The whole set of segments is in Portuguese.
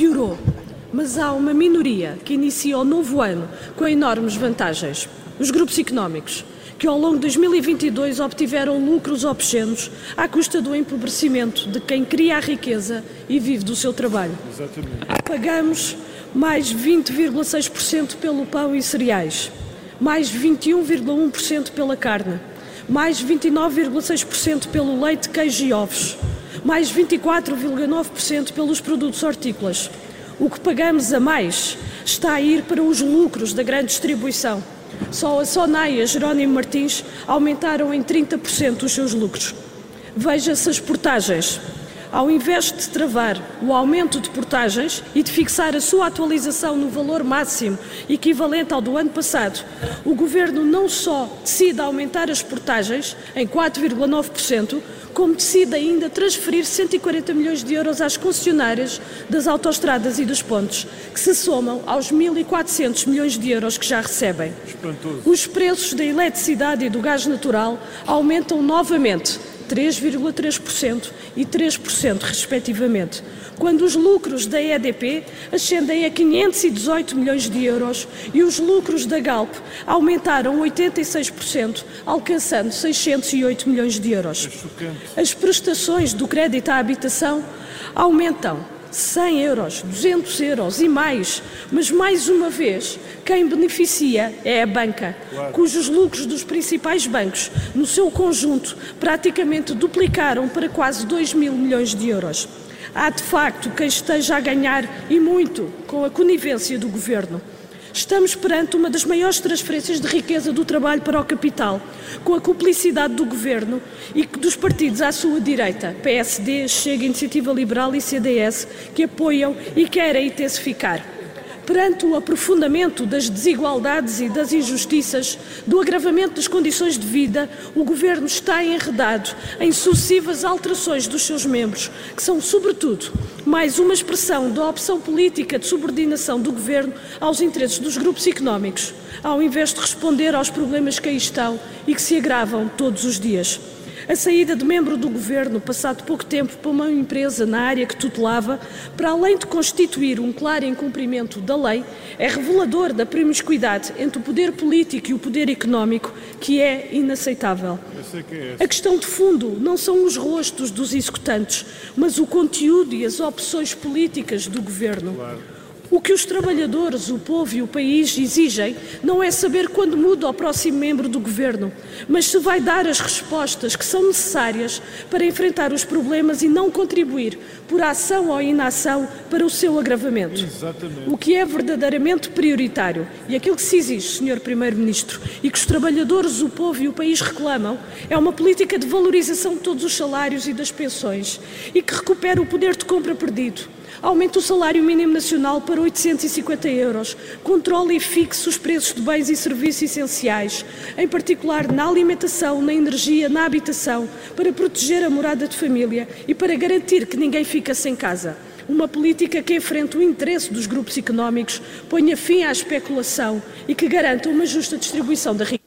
piorou, mas há uma minoria que inicia o novo ano com enormes vantagens. Os grupos económicos, que ao longo de 2022 obtiveram lucros obscenos à custa do empobrecimento de quem cria a riqueza e vive do seu trabalho. Exatamente. Pagamos mais 20,6% pelo pão e cereais, mais 21,1% pela carne, mais 29,6% pelo leite, queijo e ovos, mais 24,9% pelos produtos hortícolas. O que pagamos a mais está a ir para os lucros da grande distribuição. Só a Sonai e a Jerónimo Martins aumentaram em 30% os seus lucros. Veja-se as portagens. Ao invés de travar o aumento de portagens e de fixar a sua atualização no valor máximo equivalente ao do ano passado, o Governo não só decide aumentar as portagens em 4,9%, como decide ainda transferir 140 milhões de euros às concessionárias das autoestradas e dos pontos, que se somam aos 1.400 milhões de euros que já recebem. Espantoso. Os preços da eletricidade e do gás natural aumentam novamente 3,3% e 3%, respectivamente, quando os lucros da EDP ascendem a 518 milhões de euros e os lucros da Galp aumentaram 86%, alcançando 608 milhões de euros. É As prestações do crédito à habitação aumentam 100 euros, 200 euros e mais, mas mais uma vez, quem beneficia é a banca, claro. cujos lucros dos principais bancos, no seu conjunto, praticamente duplicaram para quase 2 mil milhões de euros. Há de facto quem esteja a ganhar e muito com a conivência do governo. Estamos perante uma das maiores transferências de riqueza do trabalho para o capital, com a cumplicidade do Governo e dos partidos à sua direita, PSD, Chega, Iniciativa Liberal e CDS, que apoiam e querem intensificar perante o aprofundamento das desigualdades e das injustiças, do agravamento das condições de vida, o Governo está enredado em sucessivas alterações dos seus membros, que são, sobretudo, mais uma expressão da opção política de subordinação do Governo aos interesses dos grupos económicos, ao invés de responder aos problemas que aí estão e que se agravam todos os dias. A saída de membro do governo, passado pouco tempo, para uma empresa na área que tutelava, para além de constituir um claro incumprimento da lei, é revelador da promiscuidade entre o poder político e o poder económico, que é inaceitável. A questão de fundo não são os rostos dos executantes, mas o conteúdo e as opções políticas do governo. Claro. O que os trabalhadores, o povo e o país exigem não é saber quando muda o próximo membro do governo, mas se vai dar as respostas que são necessárias para enfrentar os problemas e não contribuir, por ação ou inação, para o seu agravamento. Exatamente. O que é verdadeiramente prioritário e aquilo que se exige, Sr. Primeiro-Ministro, e que os trabalhadores, o povo e o país reclamam, é uma política de valorização de todos os salários e das pensões e que recupere o poder de compra perdido Aumente o salário mínimo nacional para 850 euros. Controle e fixe os preços de bens e serviços essenciais, em particular na alimentação, na energia, na habitação, para proteger a morada de família e para garantir que ninguém fica sem casa. Uma política que enfrente o interesse dos grupos económicos, ponha fim à especulação e que garanta uma justa distribuição da riqueza.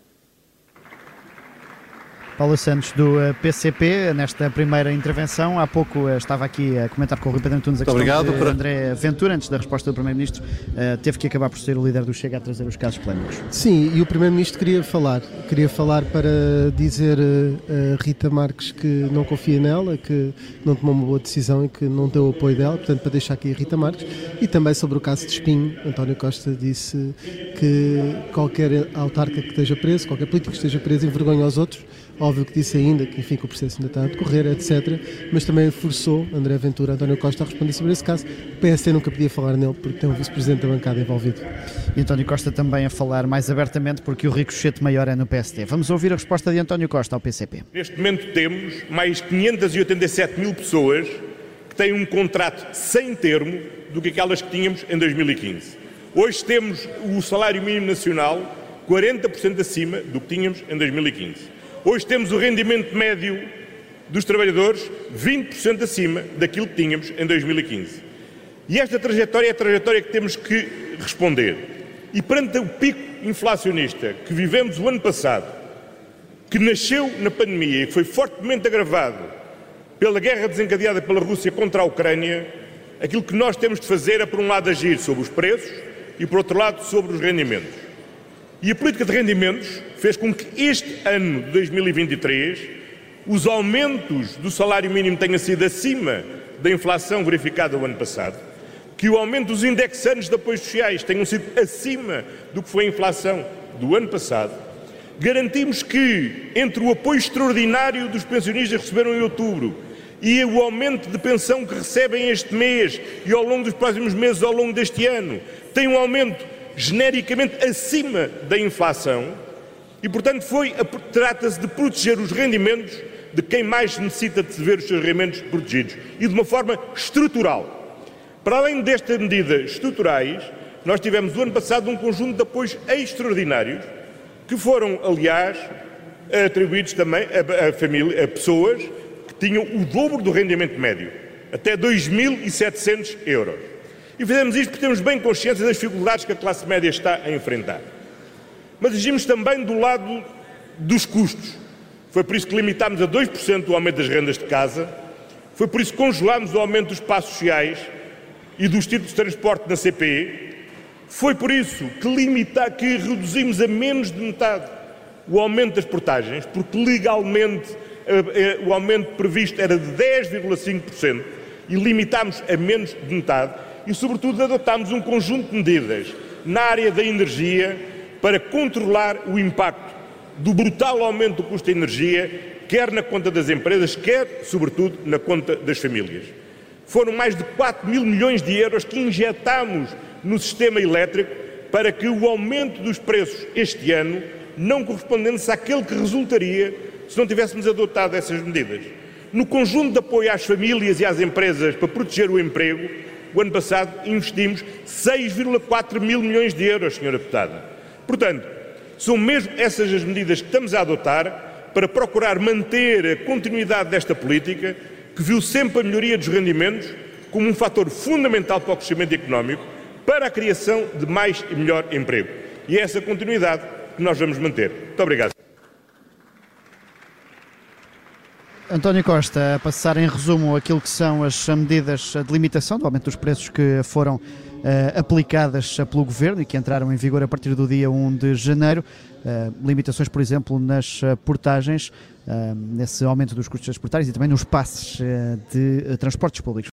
Paula Santos do PCP, eh, nesta primeira intervenção. Há pouco eh, estava aqui a comentar com o Rui Pedro Antunes a questão obrigado de André Ventura, antes da resposta do Primeiro-Ministro, eh, teve que acabar por ser o líder do Chega a trazer os casos polémicos. Sim, e o Primeiro-Ministro queria falar. Queria falar para dizer a Rita Marques que não confia nela, que não tomou uma boa decisão e que não deu o apoio dela, portanto, para deixar aqui a Rita Marques. E também sobre o caso de Espinho, António Costa disse que qualquer autarca que esteja preso, qualquer político que esteja preso, envergonha aos outros Óbvio que disse ainda que, enfim, que o processo ainda está a decorrer, etc. Mas também forçou André Ventura, António Costa a responder sobre esse caso. O PSD nunca podia falar nele porque tem um vice-presidente da bancada envolvido. E António Costa também a falar mais abertamente porque o ricochete maior é no PSD. Vamos ouvir a resposta de António Costa ao PCP. Neste momento temos mais 587 mil pessoas que têm um contrato sem termo do que aquelas que tínhamos em 2015. Hoje temos o salário mínimo nacional 40% acima do que tínhamos em 2015. Hoje temos o rendimento médio dos trabalhadores 20% acima daquilo que tínhamos em 2015. E esta trajetória é a trajetória que temos que responder. E perante o pico inflacionista que vivemos o ano passado, que nasceu na pandemia e foi fortemente agravado pela guerra desencadeada pela Rússia contra a Ucrânia, aquilo que nós temos de fazer é, por um lado, agir sobre os preços e, por outro lado, sobre os rendimentos. E a política de rendimentos fez com que este ano de 2023 os aumentos do salário mínimo tenham sido acima da inflação verificada o ano passado, que o aumento dos indexantes de apoios sociais tenham sido acima do que foi a inflação do ano passado, garantimos que entre o apoio extraordinário dos pensionistas que receberam em outubro e o aumento de pensão que recebem este mês e ao longo dos próximos meses, ao longo deste ano, tem um aumento genericamente acima da inflação e, portanto, trata-se de proteger os rendimentos de quem mais necessita de ver os seus rendimentos protegidos e de uma forma estrutural. Para além destas medidas estruturais, nós tivemos o ano passado um conjunto de apoios extraordinários que foram, aliás, atribuídos também a, a, família, a pessoas que tinham o dobro do rendimento médio, até 2.700 euros. E fizemos isto porque temos bem consciência das dificuldades que a classe média está a enfrentar. Mas agimos também do lado dos custos. Foi por isso que limitámos a 2% o aumento das rendas de casa, foi por isso que congelámos o aumento dos passos sociais e dos títulos de transporte na CPE, foi por isso que, limita, que reduzimos a menos de metade o aumento das portagens, porque legalmente eh, eh, o aumento previsto era de 10,5% e limitámos a menos de metade e, sobretudo, adotámos um conjunto de medidas na área da energia para controlar o impacto do brutal aumento do custo da energia, quer na conta das empresas, quer, sobretudo, na conta das famílias. Foram mais de 4 mil milhões de euros que injetamos no sistema elétrico para que o aumento dos preços este ano não correspondesse àquele que resultaria se não tivéssemos adotado essas medidas. No conjunto de apoio às famílias e às empresas para proteger o emprego, o ano passado investimos 6,4 mil milhões de euros, Sra. Deputada. Portanto, são mesmo essas as medidas que estamos a adotar para procurar manter a continuidade desta política, que viu sempre a melhoria dos rendimentos como um fator fundamental para o crescimento económico, para a criação de mais e melhor emprego. E é essa continuidade que nós vamos manter. Muito obrigado. António Costa, a passar em resumo aquilo que são as medidas de limitação do aumento dos preços que foram uh, aplicadas pelo Governo e que entraram em vigor a partir do dia 1 de janeiro. Uh, limitações, por exemplo, nas portagens, uh, nesse aumento dos custos das portagens e também nos passes de transportes públicos.